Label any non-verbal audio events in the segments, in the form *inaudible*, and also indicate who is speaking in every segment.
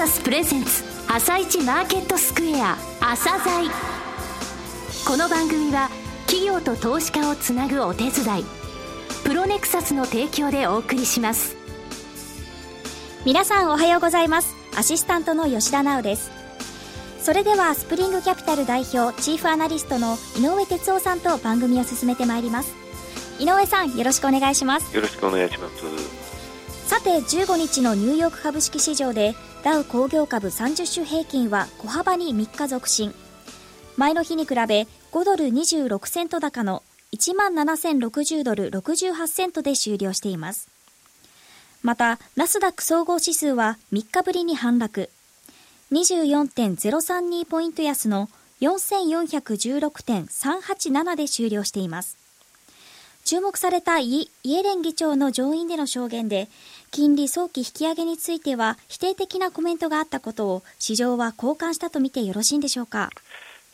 Speaker 1: サスプレゼンツ朝一マーケットスクエア朝鮮。この番組は企業と投資家をつなぐお手伝いプロネクサスの提供でお送りします。
Speaker 2: 皆さんおはようございます。アシスタントの吉田直です。それではスプリングキャピタル代表チーフアナリストの井上哲夫さんと番組を進めてまいります。井上さんよろしくお願いします。
Speaker 3: よろしくお願いします。
Speaker 2: さて15日のニューヨーク株式市場でダウ工業株30種平均は小幅に3日続伸。前の日に比べ5ドル26セント高の1万7060ドル68セントで終了しています。またナスダック総合指数は3日ぶりに反落。24.032ポイント安の4416.387で終了しています。注目されたイエレン議長の上院での証言で金利早期引き上げについては否定的なコメントがあったことを市場は交換したとみてよろしいんでしょうか？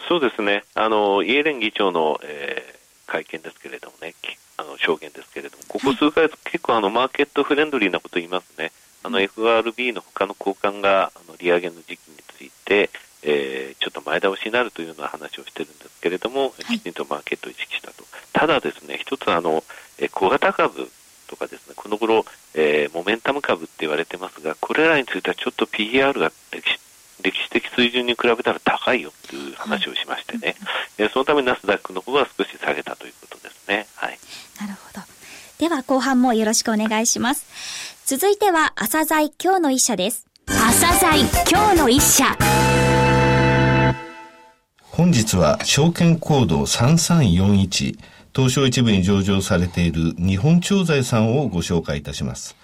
Speaker 3: そうですね。あのイエレン議長の、えー、会見ですけれどもねあの証言ですけれどもここ数ヶ月、はい、結構あのマーケットフレンドリーなこと言いますね。あの FRB の他の高官があの利上げの時期について、えー、ちょっと前倒しになるというような話をしてるんですけれども、きちんとマーケットを意識したと。ただですね、一つあの、え小型株とかですね、この頃、えー、モメンタム株って言われてますが、これらについてはちょっと PR が歴史歴史的水準に比べたら高いよという話をしましてね、はい、そのためナスダックの方は少し下げたということですね。はい。
Speaker 2: なるほど。では後半もよろしくお願いします。続いては朝鮮今日の一社です。
Speaker 1: 朝鮮今日の一社。
Speaker 4: 本日は証券コード3341東証一部に上場されている日本調剤さんをご紹介いたします。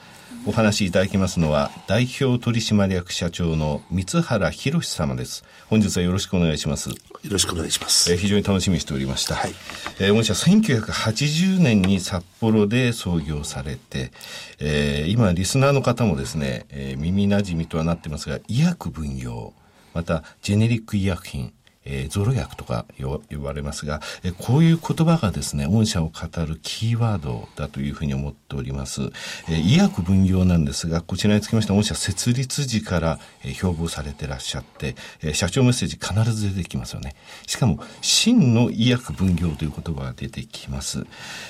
Speaker 4: お話しいただきますのは、代表取締役社長の三原博様です。本日はよろしくお願いします。よ
Speaker 5: ろしくお願いします。
Speaker 4: えー、非常に楽しみにしておりました。はい。えー、御社1980年に札幌で創業されて、えー、今、リスナーの方もですね、えー、耳馴染みとはなってますが、医薬分業、また、ジェネリック医薬品、えー、ゾロ薬とか呼ばれますが、えー、こういう言葉がですね、御社を語るキーワードだというふうに思っております。えー、医薬分業なんですが、こちらにつきましては、御社設立時から、えー、標榜されてらっしゃって、えー、社長メッセージ必ず出てきますよね。しかも、真の医薬分業という言葉が出てきます。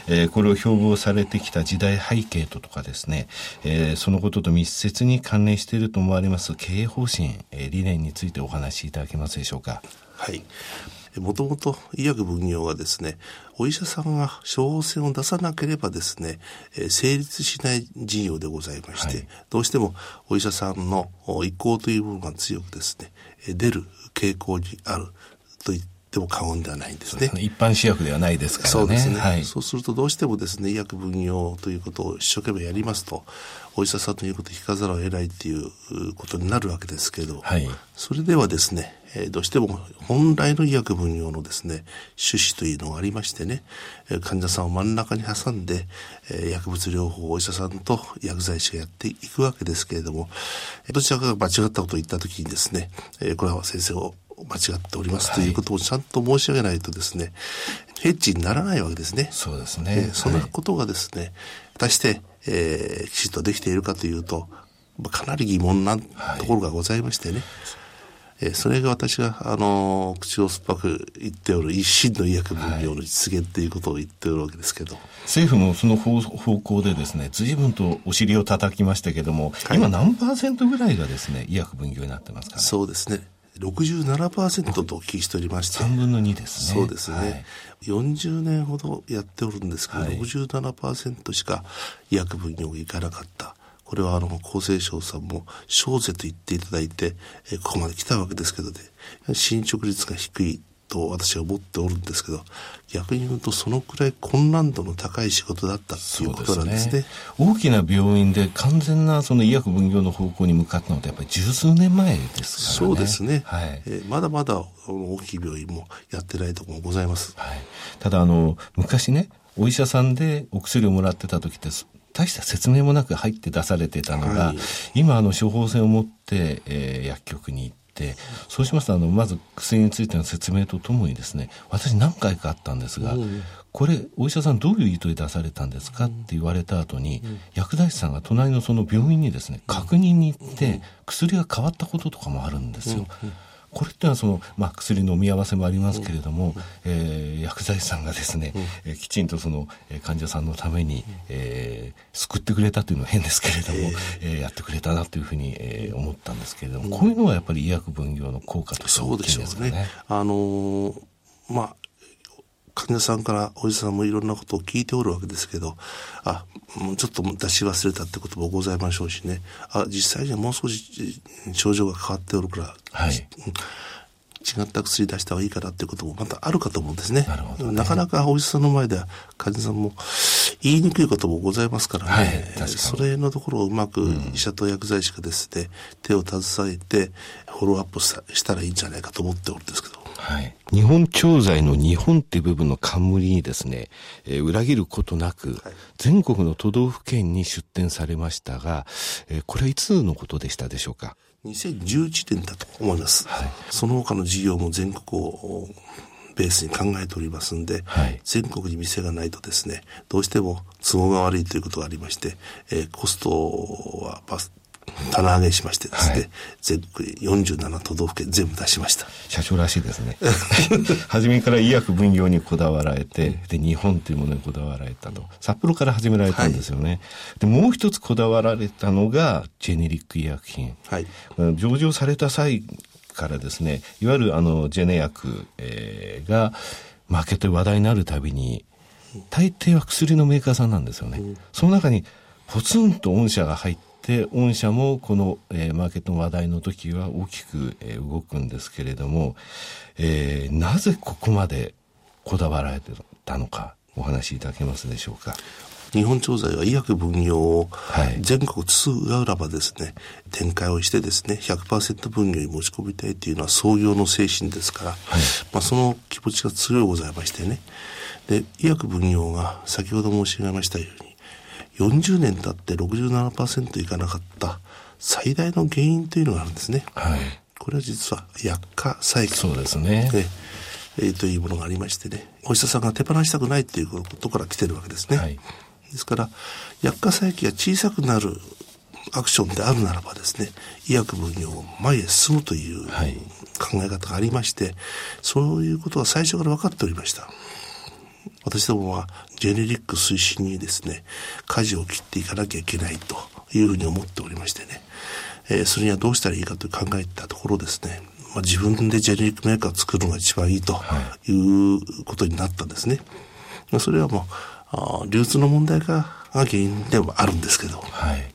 Speaker 4: えー、これを標榜されてきた時代背景ととかですね、えー、そのことと密接に関連していると思われます経営方針、えー、理念についてお話しいただけますでしょうか。
Speaker 5: はい。もともと医薬分業はですね、お医者さんが処方箋を出さなければですね、成立しない事業でございまして、はい、どうしてもお医者さんの意向という部分が強くですね、出る傾向にあると言っても過言ではないんですね。すね
Speaker 4: 一般試薬ではないですからね。
Speaker 5: そうですね、はい。そうするとどうしてもですね、医薬分業ということを一生懸命やりますと、お医者さんの言うことを聞かざるを得ないっていうことになるわけですけど、はい、それではですね、えー、どうしても本来の医薬分業のですね、趣旨というのがありましてね、えー、患者さんを真ん中に挟んで、えー、薬物療法をお医者さんと薬剤師がやっていくわけですけれども、どちらかが間違ったことを言ったときにですね、えー、これは先生を間違っておりますということをちゃんと申し上げないとですね、ヘッジにならないわけですね。
Speaker 4: そうですね。
Speaker 5: そのことがですね、果たして、えー、きちっとできているかというと、かなり疑問なところがございましてね。はいえー、それが私が、あのー、口を酸っぱく言っておる一心の医薬分業の実現ということを言っておるわけですけど、はい、
Speaker 4: 政府もその方方向でですね随分とお尻を叩きましたけども、はい、今何パーセントぐらいがですね医薬分業になってますかね。
Speaker 5: そうですね67%とお聞きしておりまして。
Speaker 4: 3分の2です
Speaker 5: ね。そうですね、はい、40年ほどやっておるんですけど、はい、67%しか医薬分業がいかなかった。これはあの厚生省さんも小税と言っていただいて、えここまで来たわけですけどね。進捗率が低いと私は思っておるんですけど逆に言うとそのくらい困難度の高い仕事だったということなんですね、ね、
Speaker 4: 大きな病院で完全なその医薬分業の方向に向かったのってやっぱり十数年前です
Speaker 5: からね。そうですね、はい、えー、まだまだ大きい病院もやってないところもございます、はい、
Speaker 4: ただあの昔ねお医者さんでお薬をもらってた時って大した説明もなく入って出されてたのが、はい、今あの処方箋を持って、えー、薬局に行っ、そうしますと、あの、まず薬についての説明とともにですね、私何回かあったんですが、これ、お医者さんどういう意図で出されたんですか？って言われた後に、薬剤師さんが隣のその病院にですね、確認に行って、薬が変わったこととかもあるんですよ。これってのはその、まあ、薬飲み合わせもありますけれども、えー、薬剤師さんがですね、えー、きちんとその患者さんのために、えー、救ってくれたというのは変ですけれども、えー、やってくれたなというふうに、えー、思ったんですけれども、こういうのはやっぱり医薬分業の効果として大きいですかね？ね。
Speaker 5: あのー、まあ患者さんからおじさんもいろんなことを聞いておるわけですけど、あ、ちょっと出し忘れたってこともございましょうしね、あ、実際にはもう少し症状が変わっておるから、はい、違った薬出した方がいいかなっていうこともまたあるかと思うんですね。なるほど、ね、なかなかお医者さんの前では患者さんも言いにくいこともございますからね、はい、それのところをうまく医者と薬剤師がですね、手を携えてフォローアップしたらいいんじゃないかと思っておるんですけど。
Speaker 4: はい、日本調剤の日本っていう部分の冠にですね、えー、裏切ることなく、はい、全国の都道府県に出展されましたが、えー、これはいつのことでしたでしょうか
Speaker 5: ？2011年だと思います。はい、その他の事業も全国をベースに考えておりますんで、はい、全国に店がないとですね、どうしても都合が悪いということがありまして、えー、コストは棚上げしましてですね、はい、全国47都道府県全部出しました。
Speaker 4: 社長らしいですね。*laughs* 初めから医薬分業にこだわられて、で、日本というものにこだわられたと。札幌から始められたんですよね。はい、で、もう一つこだわられたのが、ジェネリック医薬品。はい。上場された際からですね、いわゆるあの、ジェネ薬、えー、が、マーケットで話題になるたびに、大抵は薬のメーカーさんなんですよね。うん、その中に、ポツンと御社が入って、で御社もこの、えー、マーケットの話題の時は大きく、えー、動くんですけれども、えー、なぜここまでこだわられてたのかお話しいただけますでしょうか？
Speaker 5: 日本調剤は医薬分業を全国津々浦々ですね、展開をしてですね、100%分業に持ち込みたいというのは創業の精神ですから、はい、まあその気持ちが強いございましてね。で、医薬分業が先ほど申し上げましたように、40年経って67%いかなかった最大の原因というのがあるんですね。はい。これは実は薬価債
Speaker 4: 券。そうですね。ね
Speaker 5: えー、というものがありましてね、お医者さんが手放したくないということから来てるわけですね。はい、ですから、薬価再起が小さくなるアクションであるならばですね、医薬分業を前へ進むという考え方がありまして、そういうことは最初から分かっておりました。私どもはジェネリック推進にですね、舵を切っていかなきゃいけないというふうに思っておりましてね、えー、それにはどうしたらいいかと考えたところですね、まあ、自分でジェネリックメーカーを作るのが一番いいということになったんですね。はい、それはもう、あ流通の問題が原因でもあるんですけど。はい。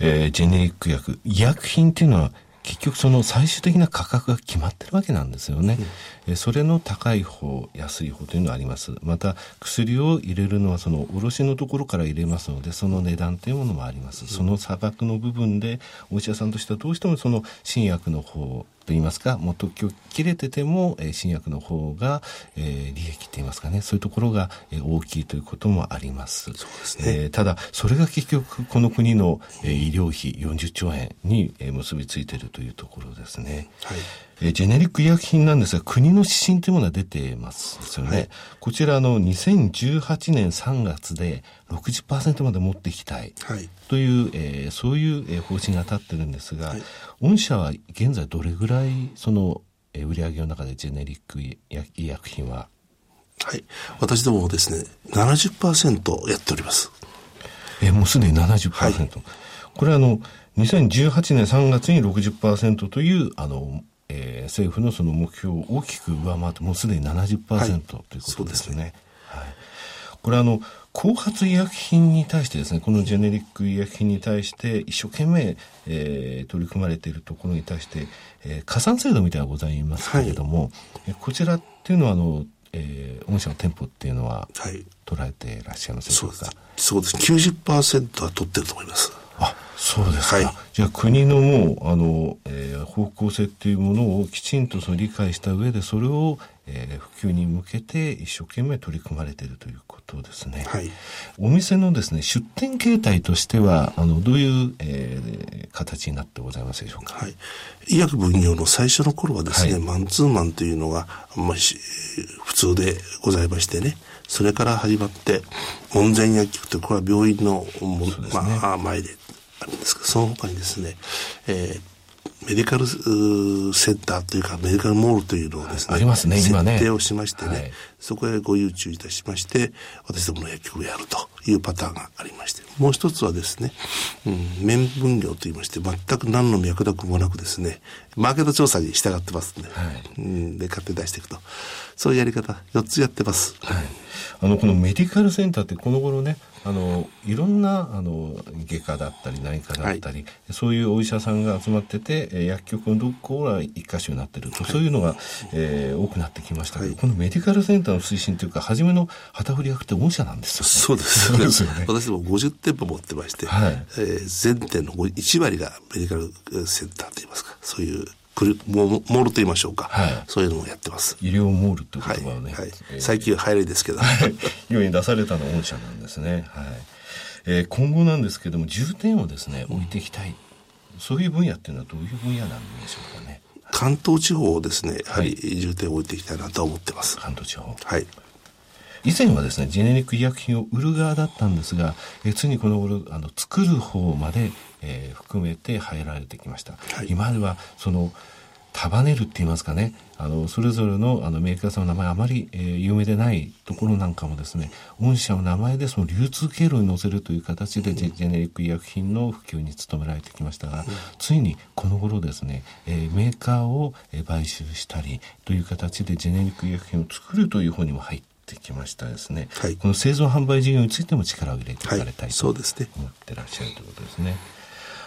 Speaker 4: えー、ジェネリック薬、医薬品っていうのは結局その最終的な価格が決まってるわけなんですよね。うん、それの高い方、安い方というのはあります。また薬を入れるのはその卸のところから入れますので、その値段というものもあります。その差額の部分でお医者さんとしてはどうしてもその新薬の方といいますか、もう特許切れてても、えー、新薬の方が、えー、利益って言いますかね、そういうところが、えー、大きいということもあります。そうですね。えー、ただ、それが結局、この国の、えー、医療費40兆円に、えー、結びついているというところですね。はい。えー、ジェネリック医薬品なんですが、国の指針というものが出てますですよね。はい、こちらの2018年3月で60%まで持っていきたいという、はい、えー、そういう、えー、方針が立ってるんですが、はい、御社は現在どれぐらいその、えー、売上の中でジェネリック医薬品は？
Speaker 5: はい。私どもですね、70%やっております。
Speaker 4: えー、もうすでに70%。はい、これはあの、2018年3月に60%という、あの、えー、政府のその目標を大きく上回って、もうすでに70%、はい、ということですね。はい、これあの、後発医薬品に対してですね、このジェネリック医薬品に対して一生懸命、えー、取り組まれているところに対して、えー、加算制度みたいなのがございますけれども、はい、こちらっていうのは、あの、えー、御社の店舗っていうのは、捉えていらっしゃいますでしょうか、
Speaker 5: そうです。90%は取ってると思います。
Speaker 4: あ、そうですか。はい、じゃあ国のもう、あの、えー、方向性っていうものをきちんとその理解した上で、それを、えー、普及に向けて一生懸命取り組まれているということですね。はい。お店のですね、出店形態としては、あの、どういう、えー、形になってございますでしょうか？はい。
Speaker 5: 医薬分業の最初の頃はですね、はい、マンツーマンというのが、まあ、普通でございましてね、それから始まって、門前薬局という、これは病院の、ね、まあ、前であるんですけど、その他にですね、えーメディカルセンターというかメディカルモールというのをですね、
Speaker 4: ありますね、今
Speaker 5: ね。設定をしましてね、はい、そこへご誘致いたしまして、私どもの薬局をやるというパターンがありまして、もう一つはですね、うん、面分業といいまして、全く何の脈絡もなくですね、マーケット調査に従ってますんで、はい、うん、で、買って出していくと。そういうやり方、4つやってます。はい。
Speaker 4: あの、このメディカルセンターってこの頃ね、あのいろんなあの外科だったり内科だったり、はい、そういうお医者さんが集まってて薬局のどこが一箇所になってると、はい、そういうのが、えー、多くなってきましたけど、はい、このメディカルセンターの推進というか初めの旗振り役って御社なんですよ、ね、
Speaker 5: そうですよねすよね *laughs* 私も50店舗持ってまして、はいえー、全店の1割がメディカルセンターといいますかそういうくるモールと言いましょうか、はい、そういうのもやってます。
Speaker 4: 医療モールって言葉をね、
Speaker 5: はいはいえー、最近流行りですけど、
Speaker 4: 世に出されたの御社なんですね。はいえー、今後なんですけども重点をですね置いていきたい、そういう分野っていうのはどういう分野なんでしょうかね。
Speaker 5: 関東地方をですね、やはり重点を置いていきたいなと思ってます。
Speaker 4: 関東地方。
Speaker 5: はい。
Speaker 4: 以前はですね、ジェネリック医薬品を売る側だったんですが、えついにこの頃、あの、作る方まで、えー、含めて入られてきました。はい、今までは、その、束ねるって言いますかね、あの、それぞれのあのメーカーさんの名前あまり、えー、有名でないところなんかもですね、御社の名前でその流通経路に載せるという形でジェ,、ジェネリック医薬品の普及に努められてきましたが、うん、ついにこの頃ですね、えー、メーカーを、えー、買収したりという形でジェネリック医薬品を作るという方にも入ってきましたですね、はい、この製造販売事業についても力を入れていかれたい、と思ってらっしゃるということですね。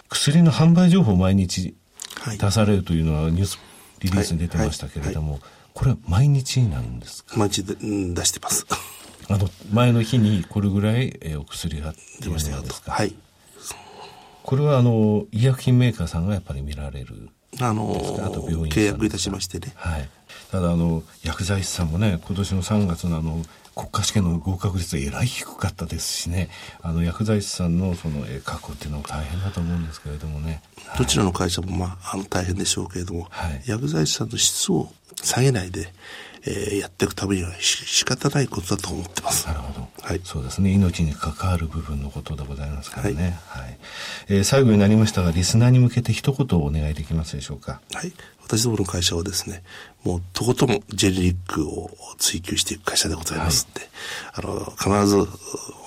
Speaker 4: 薬の販売情報を毎日出されるというのはニュースリリースに出てましたけれども、これは毎日なんですか？
Speaker 5: 毎日で、うん、出してます。*laughs*
Speaker 4: あの、前の日にこれぐらい、えお薬が出ましたよですか。
Speaker 5: はい。
Speaker 4: これはあの、医薬品メーカーさんがやっぱり見られる
Speaker 5: あのあと病院契約いたしましてね。
Speaker 4: はい。ただあの、薬剤師さんもね、今年の3月のあの、国家試験の合格率はえらい低かったですしね、あの薬剤師さんのその確保っていうのも大変だと思うんですけれどもね。
Speaker 5: どちらの会社もまあ、あの大変でしょうけれども、はい、薬剤師さんの質を下げないで、えー、やっていくためにはし仕方ないことだと思ってます。
Speaker 4: なるほど。はい。そうですね。命に関わる部分のことでございますからね。はい。はい、えー、最後になりましたが、リスナーに向けて一言お願いできますでしょうか？
Speaker 5: はい。私どもの会社はですね、もうとことんジェネリックを追求していく会社でございますんで、はい、あの、必ず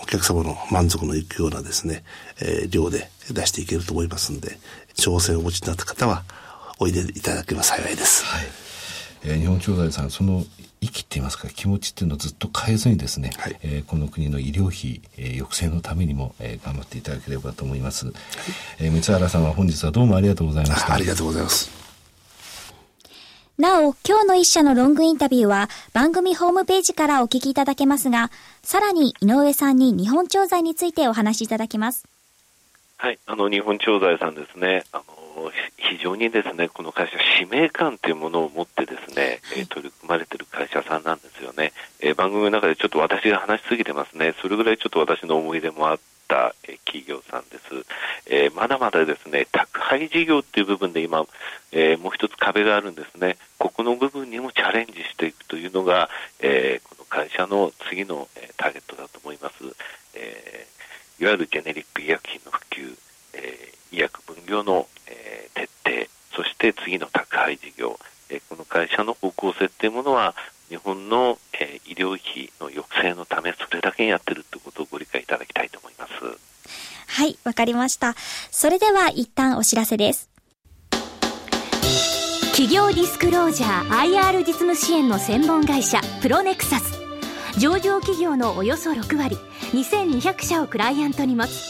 Speaker 5: お客様の満足のいくようなですね、えー、量で出していけると思いますんで、挑戦をお持ちになった方は、おいでいただければ幸いです。はい。
Speaker 4: えー、日本調剤さん、その息って言いますか？気持ちっていうのをずっと変えずにですね、はい、えー、この国の医療費、えー、抑制のためにも、えー、頑張っていただければと思います、はい、えー、三原さんは本日はどうもありがとうございました。
Speaker 5: ありがとうございます。
Speaker 2: なお、今日の一社のロングインタビューは番組ホームページからお聞きいただけますが、さらに井上さんに日本調剤についてお話しいただきます。
Speaker 3: はい、あの日本調剤さんですね。あの非常にですね、この会社使命感というものを持ってですね、はい、取り組まれている会社さんなんですよね。えー、番組の中でちょっと私が話しすぎてますね。それぐらいちょっと私の思い出もあって。た企業さんです。えー、まだまだですね、宅配事業っていう部分で今、えー、もう一つ壁があるんですね。ここの部分にもチャレンジしていくというのが、えー、この会社の次の、えターゲットだと思います。えいわゆるジェネリック医薬品の普及、え医薬分業の、え徹底、そして次の宅配事業、えこの会社の方向性っていうものは、日本の、え医療費の抑制のため、それだけやってるということをご理解いただきたいと思います。
Speaker 2: はい、わかりました。それでは一旦お知らせです。
Speaker 1: 企業ディスクロージャー IR 実務支援の専門会社プロネクサス上場企業のおよそ6割2200社をクライアントに持つ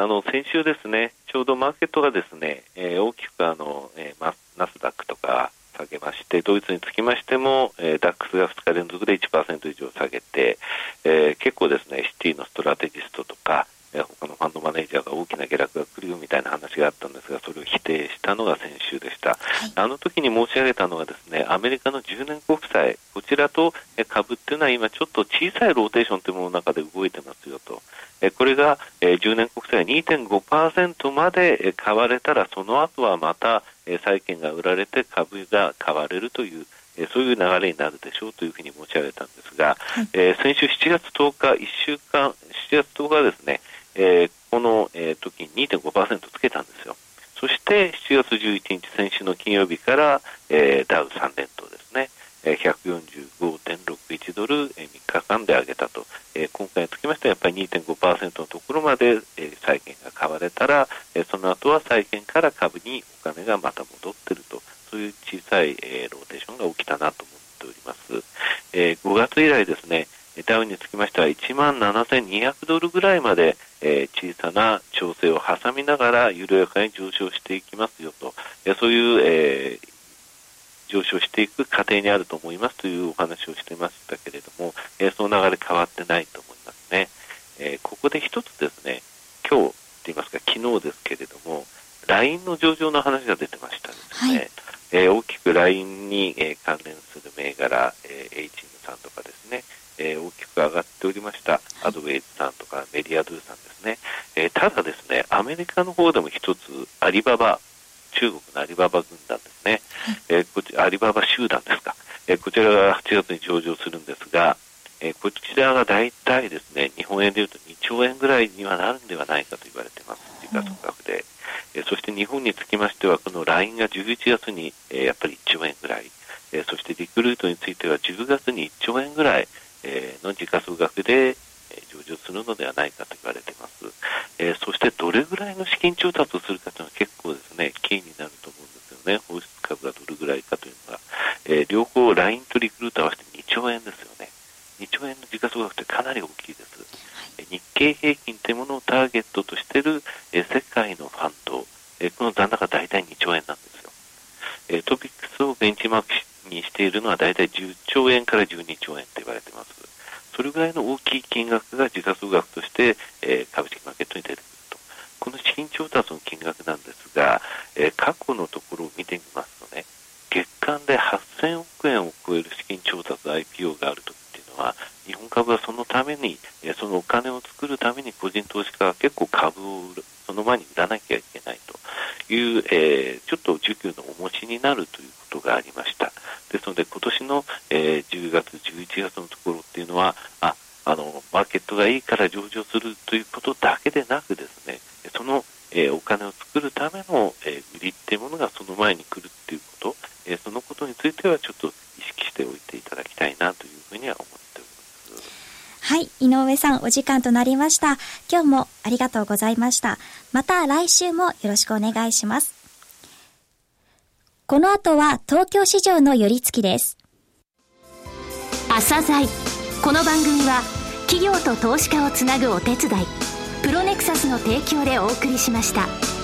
Speaker 3: あの先週ですねちょうどマーケットがですね、えー、大きくあの、えー、ナスダックとか下げまして、ドイツにつきましても、えー、ダックスが2日連続で1%以上下げて、えー、結構ですね、シティのストラテジストとか、えー、他のファンドマネージャーが大きな下落が来るよみたいな話があったんですが、それを否定したのが先週でした。はい、あの時に申し上げたのはですね、アメリカの10年国債、こちらと株っていうのは今ちょっと小さいローテーションというものの中で動いてますよと。これが10年国債2.5%まで買われたら、その後はまた債券が売られて株が買われるというそういう流れになるでしょうというふうに申し上げたんですが、はい、えー、先週7月10日、1週間、7月10日ですね、えー、この、えー、時に2.5%つけたんですよ。そして7月11日、先週の金曜日から、えー、ダウ3連投ですね、145.61ドル、えー、3日間で上げたと、えー、今回につきましてはやっぱり2.5%のまで、えー、債券が買われたら、えー、その後は債券から株にお金がまた戻っていると、そういう小さい、えー、ローテーションが起きたなと思っております。えー、5月以来ですね、ダウンにつきましては1万7200ドルぐらいまで、えー、小さな調整を挟みながら緩やかに上昇していきますよと、えそういう、えー、上昇していく過程にあると思いますというお話をしてましたけれども、えー、その流れ変わってないと思いますね。えここで一つですね、今日と言いますか昨日ですけれども、LINE の上場の話が出てましたですね。はい。えー、大きく LINE に、えー、関連する銘柄、えー、H さんとかですね、えー、大きく上がっておりました、アドウェイズさんとかメディアドゥさんですね、えー、ただですね、アメリカの方でも一つ、アリババ、中国のアリババ軍団ですね、えー、こちアリババ集団ですか、えー、こちらが8月に上場するんですが、えー、こちらが大体ですね、日本円でいうと2兆円ぐらいにはなるんではないかと言われています、時価総額で。えそして日本につきましては、この LINE が11月に、えやっぱり1兆円ぐらい、えそしてリクルートについては10月に1兆円ぐらい、えの時価総額で、え上場するのではないかと言われています。えそしてどれぐらいの資金調達をするかというのは結構ですね、キーになると思うんですよね。放出株がどれぐらいかというのが。え両方 LINE とリクルート合わせて2兆円ですよね。2兆円の時価総額ってかなり大きいです。日経平均というものをターゲットとしている、え世界のファンド、えこの残高大体2兆円なんですよ。えトピックスをベンチマークにしているのは大体10兆円から12兆円と言われています。それぐらいの大きい金額が時価総額として、え株式マーケットに出てくると。この資金調達の金額なんですが、え過去のところを見てみますとね、月間で8000億円を超える資金調達 IPO があるとっていうのは、日本株はそのために、そのお金を作るために個人投資家が結構株をその前に売らなきゃいけないという、えー、ちょっと需給のお持ちになるということがありました。ですので、今年の、えー、10月、11月のところっていうのは、あ、あの、マーケットがいいから上場するということだけでなくですね、その、えー、お金を作るための、え、売りっていうものがその前に来るっていうこと、え、そのことについてはちょっと意識しておいていただきたいなというふうには思って
Speaker 2: はい、井上さんお時間となりました。今日もありがとうございました。また来週もよろしくお願いします。この後は東京市場の寄り付きです。
Speaker 1: 朝鮮この番組は企業と投資家をつなぐお手伝い、プロネクサスの提供でお送りしました。